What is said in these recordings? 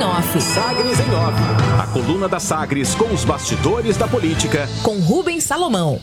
em Off. Sagres em Off. A coluna da Sagres com os bastidores da política. Com Rubens Salomão.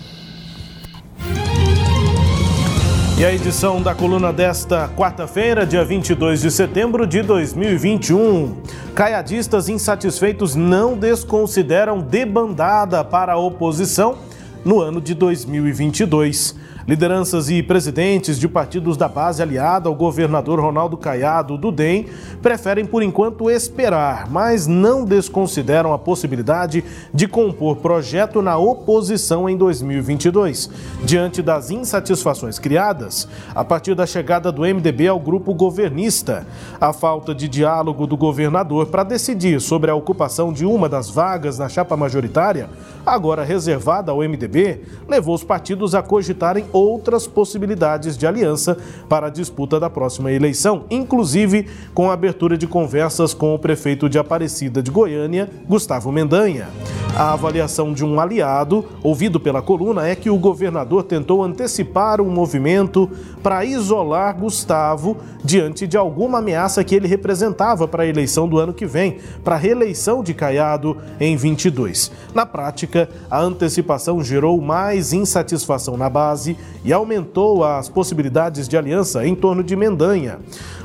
E a edição da coluna desta quarta-feira, dia 22 de setembro de 2021. Caiadistas insatisfeitos não desconsideram debandada para a oposição no ano de 2022. Lideranças e presidentes de partidos da base aliada ao governador Ronaldo Caiado do DEM preferem, por enquanto, esperar, mas não desconsideram a possibilidade de compor projeto na oposição em 2022. Diante das insatisfações criadas a partir da chegada do MDB ao grupo governista, a falta de diálogo do governador para decidir sobre a ocupação de uma das vagas na chapa majoritária, agora reservada ao MDB, levou os partidos a cogitarem outras possibilidades de aliança para a disputa da próxima eleição, inclusive com a abertura de conversas com o prefeito de Aparecida de Goiânia, Gustavo Mendanha. A avaliação de um aliado, ouvido pela coluna, é que o governador tentou antecipar um movimento para isolar Gustavo diante de alguma ameaça que ele representava para a eleição do ano que vem, para a reeleição de Caiado em 22. Na prática, a antecipação gerou mais insatisfação na base e aumentou as possibilidades de aliança em torno de Mendanha.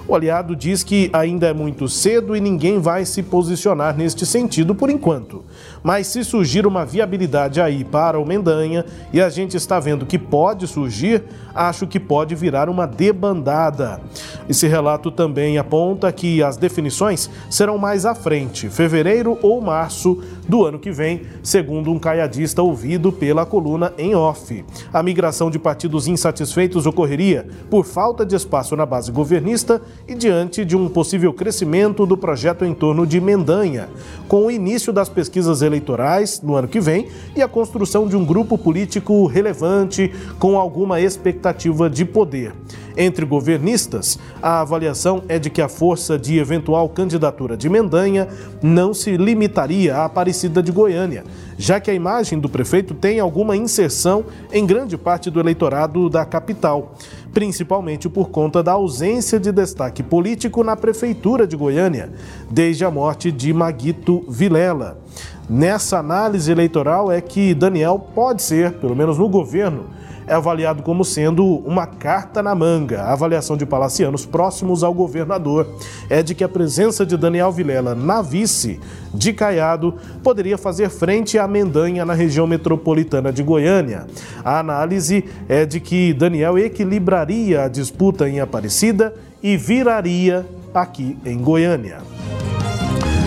O aliado diz que ainda é muito cedo e ninguém vai se posicionar neste sentido por enquanto. Mas se surgir uma viabilidade aí para o Mendanha, e a gente está vendo que pode surgir, acho que pode virar uma debandada. Esse relato também aponta que as definições serão mais à frente, fevereiro ou março do ano que vem, segundo um caiadista ouvido pela coluna em off. A migração de partidos insatisfeitos ocorreria por falta de espaço na base governista e diante de um possível crescimento do projeto em torno de Mendanha, com o início das pesquisas eleitorais no ano que vem e a construção de um grupo político relevante com alguma expectativa de poder. Entre governistas, a avaliação é de que a força de eventual candidatura de Mendanha não se limitaria à Aparecida de Goiânia, já que a imagem do prefeito tem alguma inserção em grande parte do eleitorado da capital, principalmente por conta da ausência de destaque político na prefeitura de Goiânia, desde a morte de Maguito Vilela. Nessa análise eleitoral é que Daniel pode ser, pelo menos no governo, é avaliado como sendo uma carta na manga. A avaliação de palacianos próximos ao governador é de que a presença de Daniel Vilela na vice de Caiado poderia fazer frente à Mendanha na região metropolitana de Goiânia. A análise é de que Daniel equilibraria a disputa em Aparecida e viraria aqui em Goiânia.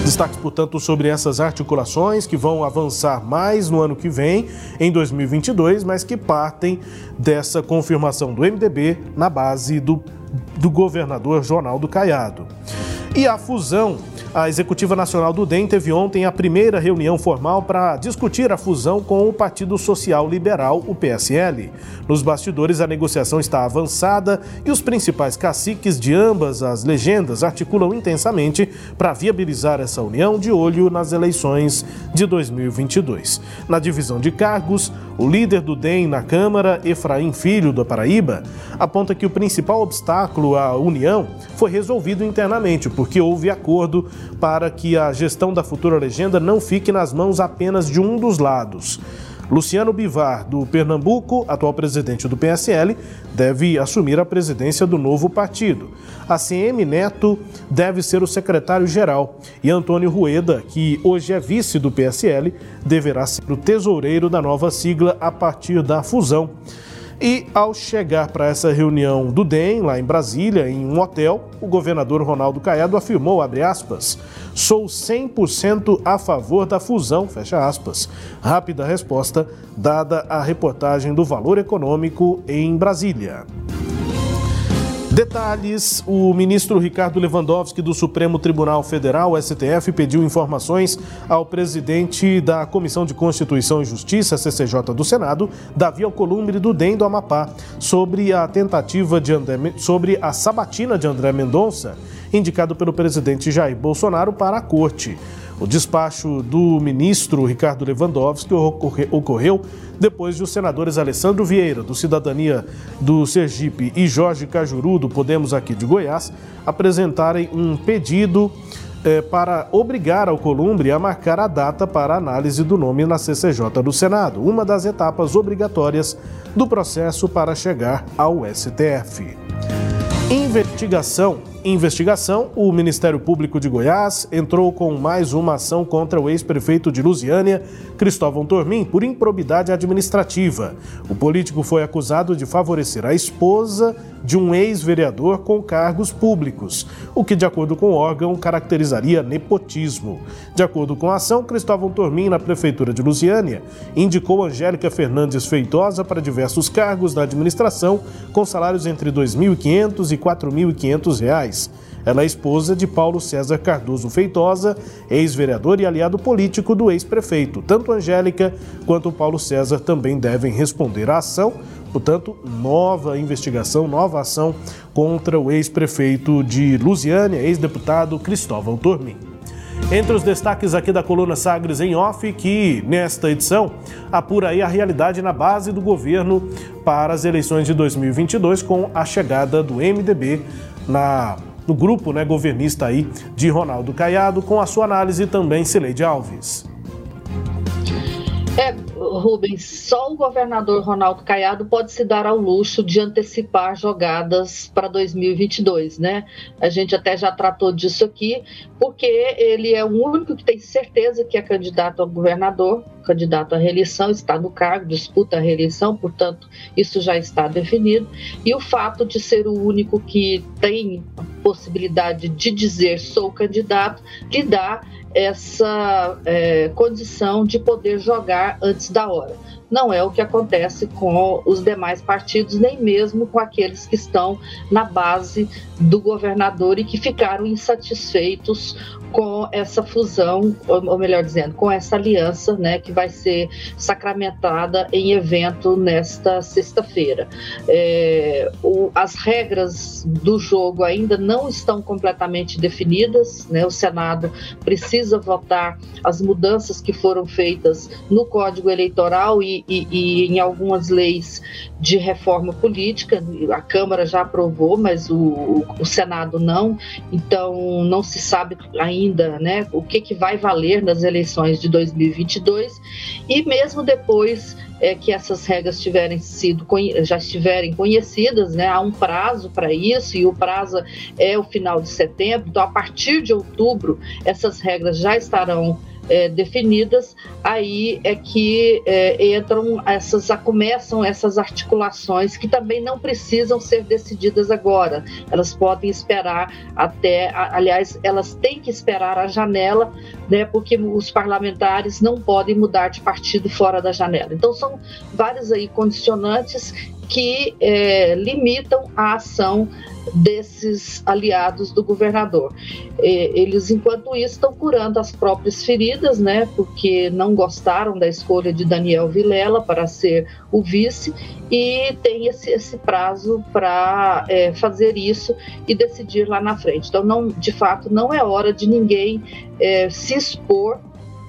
Destaques, portanto, sobre essas articulações que vão avançar mais no ano que vem, em 2022, mas que partem dessa confirmação do MDB na base do, do governador Ronaldo Caiado. E a fusão a Executiva Nacional do DEM teve ontem a primeira reunião formal para discutir a fusão com o Partido Social Liberal, o PSL. Nos bastidores, a negociação está avançada e os principais caciques de ambas as legendas articulam intensamente para viabilizar essa união de olho nas eleições de 2022. Na divisão de cargos, o líder do DEM na Câmara, Efraim Filho, da Paraíba, aponta que o principal obstáculo à união foi resolvido internamente, porque houve acordo para que a gestão da futura legenda não fique nas mãos apenas de um dos lados. Luciano Bivar, do Pernambuco, atual presidente do PSL, deve assumir a presidência do novo partido. A CM Neto deve ser o secretário-geral e Antônio Rueda, que hoje é vice do PSL, deverá ser o tesoureiro da nova sigla a partir da fusão. E ao chegar para essa reunião do DEM, lá em Brasília, em um hotel, o governador Ronaldo Caiado afirmou, abre aspas, sou 100% a favor da fusão, fecha aspas. Rápida resposta dada à reportagem do Valor Econômico em Brasília. Detalhes: o ministro Ricardo Lewandowski do Supremo Tribunal Federal, STF, pediu informações ao presidente da Comissão de Constituição e Justiça, CCJ do Senado, Davi Alcolumbre do DEM do Amapá, sobre a tentativa de André, sobre a sabatina de André Mendonça, indicado pelo presidente Jair Bolsonaro para a corte. O despacho do ministro Ricardo Lewandowski ocorreu depois de os senadores Alessandro Vieira, do Cidadania do Sergipe, e Jorge Cajuru, do Podemos aqui de Goiás, apresentarem um pedido é, para obrigar ao Columbre a marcar a data para análise do nome na CCJ do Senado, uma das etapas obrigatórias do processo para chegar ao STF. Investigação investigação, o Ministério Público de Goiás entrou com mais uma ação contra o ex-prefeito de Lusiânia, Cristóvão Tormin, por improbidade administrativa. O político foi acusado de favorecer a esposa de um ex-vereador com cargos públicos, o que, de acordo com o órgão, caracterizaria nepotismo. De acordo com a ação, Cristóvão Tormin, na Prefeitura de Lusiânia, indicou Angélica Fernandes Feitosa para diversos cargos da administração, com salários entre R$ 2.500 e R$ 4.500 reais. Ela é esposa de Paulo César Cardoso Feitosa, ex-vereador e aliado político do ex-prefeito. Tanto Angélica quanto Paulo César também devem responder à ação. Portanto, nova investigação, nova ação contra o ex-prefeito de Lusiânia, ex-deputado Cristóvão Tormin. Entre os destaques aqui da coluna Sagres em Off, que nesta edição apura aí a realidade na base do governo para as eleições de 2022 com a chegada do MDB na no grupo né, governista aí de Ronaldo Caiado, com a sua análise também, Cileide Alves. É, Rubens, só o governador Ronaldo Caiado pode se dar ao luxo de antecipar jogadas para 2022, né? A gente até já tratou disso aqui, porque ele é o único que tem certeza que é candidato a governador, candidato à reeleição, está no cargo, disputa a reeleição, portanto, isso já está definido. E o fato de ser o único que tem a possibilidade de dizer sou candidato, lhe dá essa é, condição de poder jogar antes da hora. Não é o que acontece com os demais partidos, nem mesmo com aqueles que estão na base do governador e que ficaram insatisfeitos com essa fusão, ou melhor dizendo, com essa aliança, né, que vai ser sacramentada em evento nesta sexta-feira. É, as regras do jogo ainda não estão completamente definidas, né, o Senado precisa votar as mudanças que foram feitas no Código Eleitoral e, e, e em algumas leis de reforma política. A Câmara já aprovou, mas o, o Senado não, então não se sabe ainda né, o que, que vai valer nas eleições de 2022 e mesmo depois é, que essas regras tiverem sido já estiverem conhecidas, né, há um prazo para isso e o prazo é o final de setembro. Então, a partir de outubro, essas regras já estarão é, definidas, aí é que é, entram essas, começam essas articulações que também não precisam ser decididas agora. Elas podem esperar até, aliás, elas têm que esperar a janela, né, porque os parlamentares não podem mudar de partido fora da janela. Então são vários aí condicionantes que é, limitam a ação desses aliados do governador. Eles, enquanto isso, estão curando as próprias feridas, né? Porque não gostaram da escolha de Daniel Vilela para ser o vice e tem esse, esse prazo para é, fazer isso e decidir lá na frente. Então, não, de fato, não é hora de ninguém é, se expor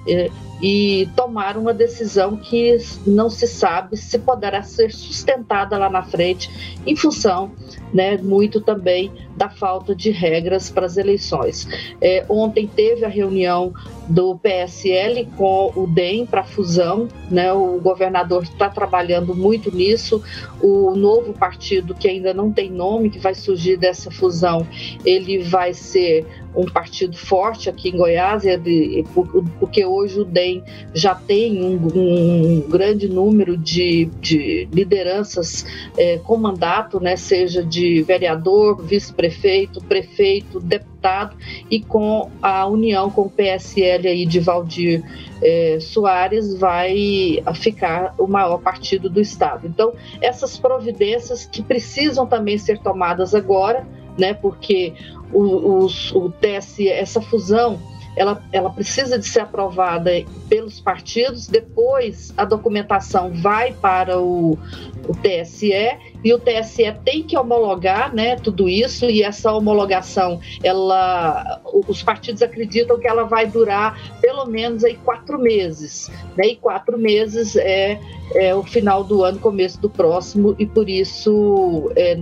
é, e tomar uma decisão que não se sabe se poderá ser sustentada lá na frente, em função né, muito também da falta de regras para as eleições. É, ontem teve a reunião do PSL com o DEM para fusão, né, o governador está trabalhando muito nisso, o novo partido que ainda não tem nome, que vai surgir dessa fusão, ele vai ser um partido forte aqui em Goiás, porque hoje o DEM já tem um, um grande número de, de lideranças é, com mandato, né, seja de vereador, vice-prefeito, prefeito, deputado, e com a união com o PSL aí de Valdir é, Soares vai ficar o maior partido do Estado. Então, essas providências que precisam também ser tomadas agora, né, porque o, o TSE, essa fusão, ela, ela precisa de ser aprovada pelos partidos, depois a documentação vai para o, o TSE e o TSE tem que homologar, né, tudo isso e essa homologação, ela, os partidos acreditam que ela vai durar pelo menos aí quatro meses, né, e quatro meses é é, o final do ano, começo do próximo, e por isso é,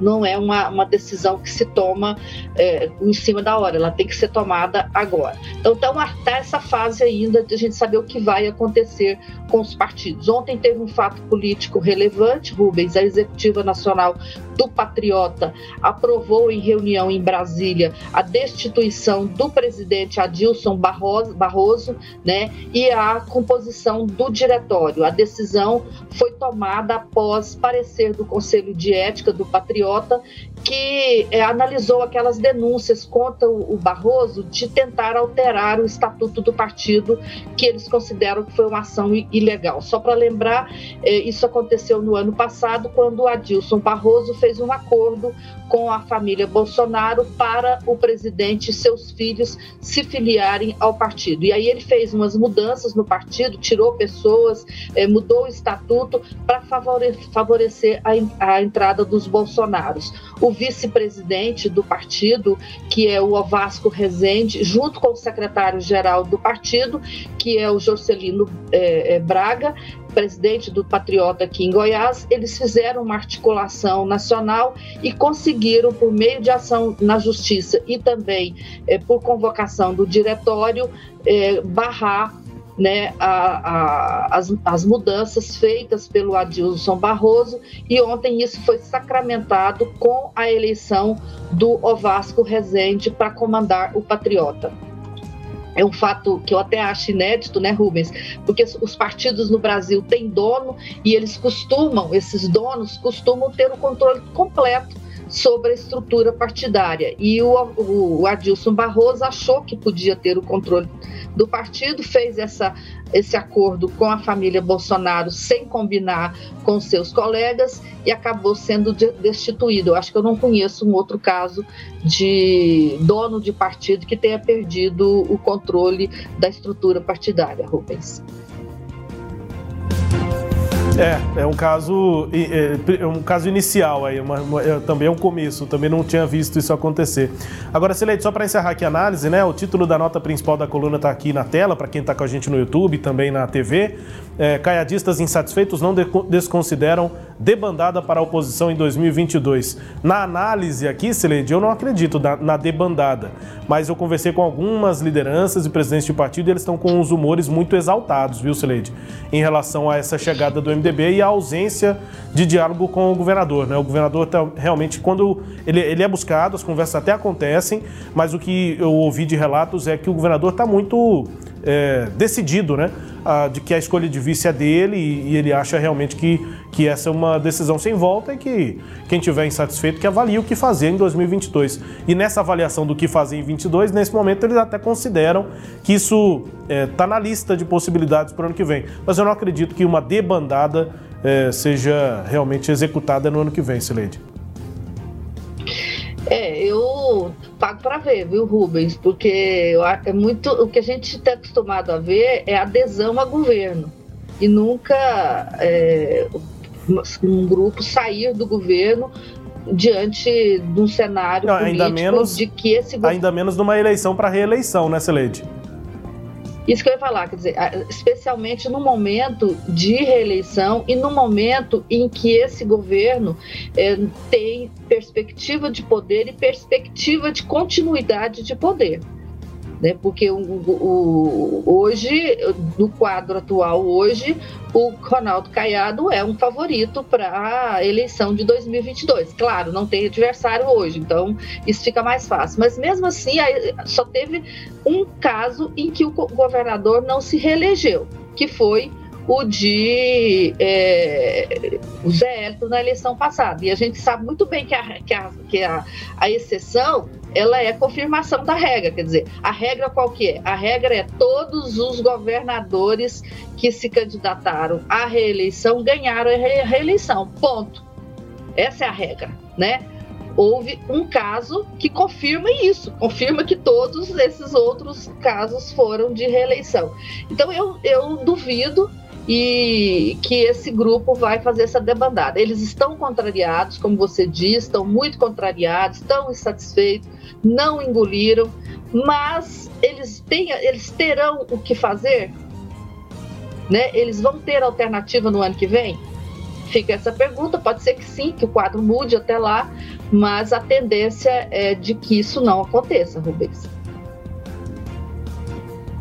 não é uma, uma, decisão que se toma é, em cima da hora, ela tem que ser tomada agora. Então, está essa fase ainda de a gente saber o que vai acontecer com os partidos. Ontem teve um fato político relevante, Rubens, a Executiva Nacional do Patriota aprovou em reunião em Brasília a destituição do presidente Adilson Barroso, Barroso né, e a composição do diretório. A decisão foi tomada após parecer do Conselho de Ética do Patriota, que é, analisou aquelas denúncias contra o, o Barroso de tentar alterar o estatuto do partido, que eles consideram que foi uma ação ilegal. Só para lembrar, é, isso aconteceu no ano passado, quando Adilson Barroso fez um acordo com a família Bolsonaro para o presidente e seus filhos se filiarem ao partido. E aí ele fez umas mudanças no partido, tirou pessoas, é, mudou o estatuto para favorecer a entrada dos Bolsonaros. O vice-presidente do partido, que é o Ovasco Rezende, junto com o secretário-geral do partido, que é o Jorcelino é, é, Braga, presidente do Patriota aqui em Goiás, eles fizeram uma articulação nacional e conseguiram, por meio de ação na justiça e também é, por convocação do diretório, é, barrar né, a, a, as, as mudanças feitas pelo Adilson Barroso e ontem isso foi sacramentado com a eleição do Ovasco Rezende para comandar o Patriota. É um fato que eu até acho inédito, né, Rubens? Porque os partidos no Brasil têm dono e eles costumam, esses donos costumam ter o controle completo sobre a estrutura partidária. E o, o, Adilson Barroso achou que podia ter o controle do partido, fez essa, esse acordo com a família Bolsonaro sem combinar com seus colegas e acabou sendo destituído. Eu acho que eu não conheço um outro caso de dono de partido que tenha perdido o controle da estrutura partidária, Rubens. É, é um caso, é, é um caso inicial aí, uma, uma, é, também é um começo, também não tinha visto isso acontecer. Agora, Sileide, só para encerrar aqui a análise, né? O título da nota principal da coluna está aqui na tela, para quem está com a gente no YouTube, também na TV. É, caiadistas insatisfeitos não de, desconsideram debandada para a oposição em 2022. Na análise aqui, Sileide, eu não acredito na, na debandada, mas eu conversei com algumas lideranças e presidentes de partido e eles estão com os humores muito exaltados, viu, Sileide, em relação a essa chegada do MDB e a ausência de diálogo com o governador. Né? O governador tá, realmente, quando ele, ele é buscado, as conversas até acontecem, mas o que eu ouvi de relatos é que o governador está muito é, decidido, né? de que a escolha de vice é dele e, ele acha realmente que, que essa é uma decisão sem volta e que quem tiver insatisfeito que avalie o que fazer em 2022. E nessa avaliação do que fazer em 2022, nesse momento eles até consideram que isso está é, tá na lista de possibilidades para o ano que vem. Mas eu não acredito que uma debandada é, seja realmente executada no ano que vem, Sileide. É, eu pago para ver, viu, Rubens? Porque é muito. O que a gente está acostumado a ver é adesão a governo. E nunca é, um grupo sair do governo diante de um cenário Não, político ainda menos, de que esse governo... Ainda menos numa eleição para reeleição, né, Celede? Isso que eu ia falar, quer dizer, especialmente no momento de reeleição e no momento em que esse governo é, tem perspectiva de poder e perspectiva de continuidade de poder né? Porque o, o, hoje, no quadro atual hoje, o Ronaldo Caiado é um favorito para a eleição de 2022. Claro, não tem adversário hoje, então isso fica mais fácil. Mas mesmo assim, só teve um caso em que o governador não se reelegeu, que foi o de é, o na eleição passada. E a gente sabe muito bem que a, que a, que a, a exceção ela é confirmação da regra, quer dizer, a regra qual que é? A regra é todos os governadores que se candidataram à reeleição ganharam a reeleição, ponto. Essa é a regra, né? Houve um caso que confirma isso, confirma que todos esses outros casos foram de reeleição. Então eu, eu duvido e que esse grupo vai fazer essa debandada. Eles estão contrariados, como você diz, estão muito contrariados, estão insatisfeitos, não engoliram, mas eles, têm, eles terão o que fazer? Né? Eles vão ter alternativa no ano que vem? Fica essa pergunta, pode ser que sim, que o quadro mude até lá, mas a tendência é de que isso não aconteça, Rubens.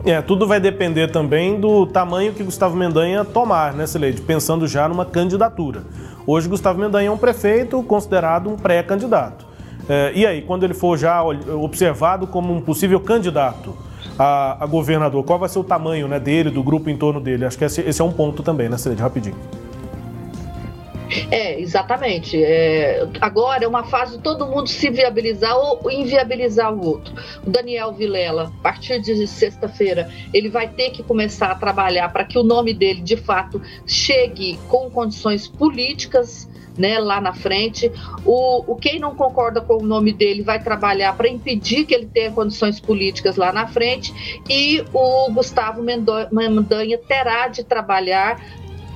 É, tudo vai depender também do tamanho que Gustavo Mendanha tomar, né, Sileide? Pensando já numa candidatura. Hoje, Gustavo Mendanha é um prefeito considerado um pré-candidato. É, e aí, quando ele for já observado como um possível candidato a, a, governador, qual vai ser o tamanho né, dele, do grupo em torno dele? Acho que esse, esse é um ponto também, né, Sileide? Rapidinho. É, exatamente. É, agora é uma fase de todo mundo se viabilizar ou inviabilizar o outro. O Daniel Vilela, a partir de sexta-feira, ele vai ter que começar a trabalhar para que o nome dele, de fato, chegue com condições políticas né, lá na frente. O, o quem não concorda com o nome dele vai trabalhar para impedir que ele tenha condições políticas lá na frente. E o Gustavo Mendanha terá de trabalhar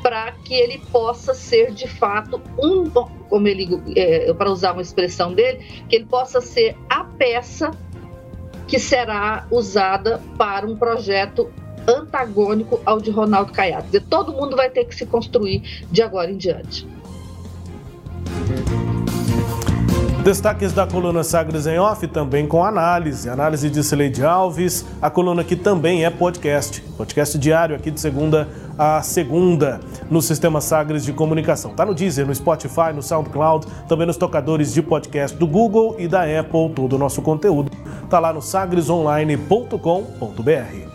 para que ele possa ser de fato um, como ele, é, para usar uma expressão dele, que ele possa ser a peça que será usada para um projeto antagônico ao de Ronaldo Caiado. Todo mundo vai ter que se construir de agora em diante. Destaques da coluna Sagres em Off, também com análise. Análise de Sileide Alves, a coluna que também é podcast. Podcast diário aqui de segunda a segunda no sistema Sagres de comunicação. Tá no Deezer, no Spotify, no SoundCloud, também nos tocadores de podcast do Google e da Apple. Todo o nosso conteúdo tá lá no sagresonline.com.br.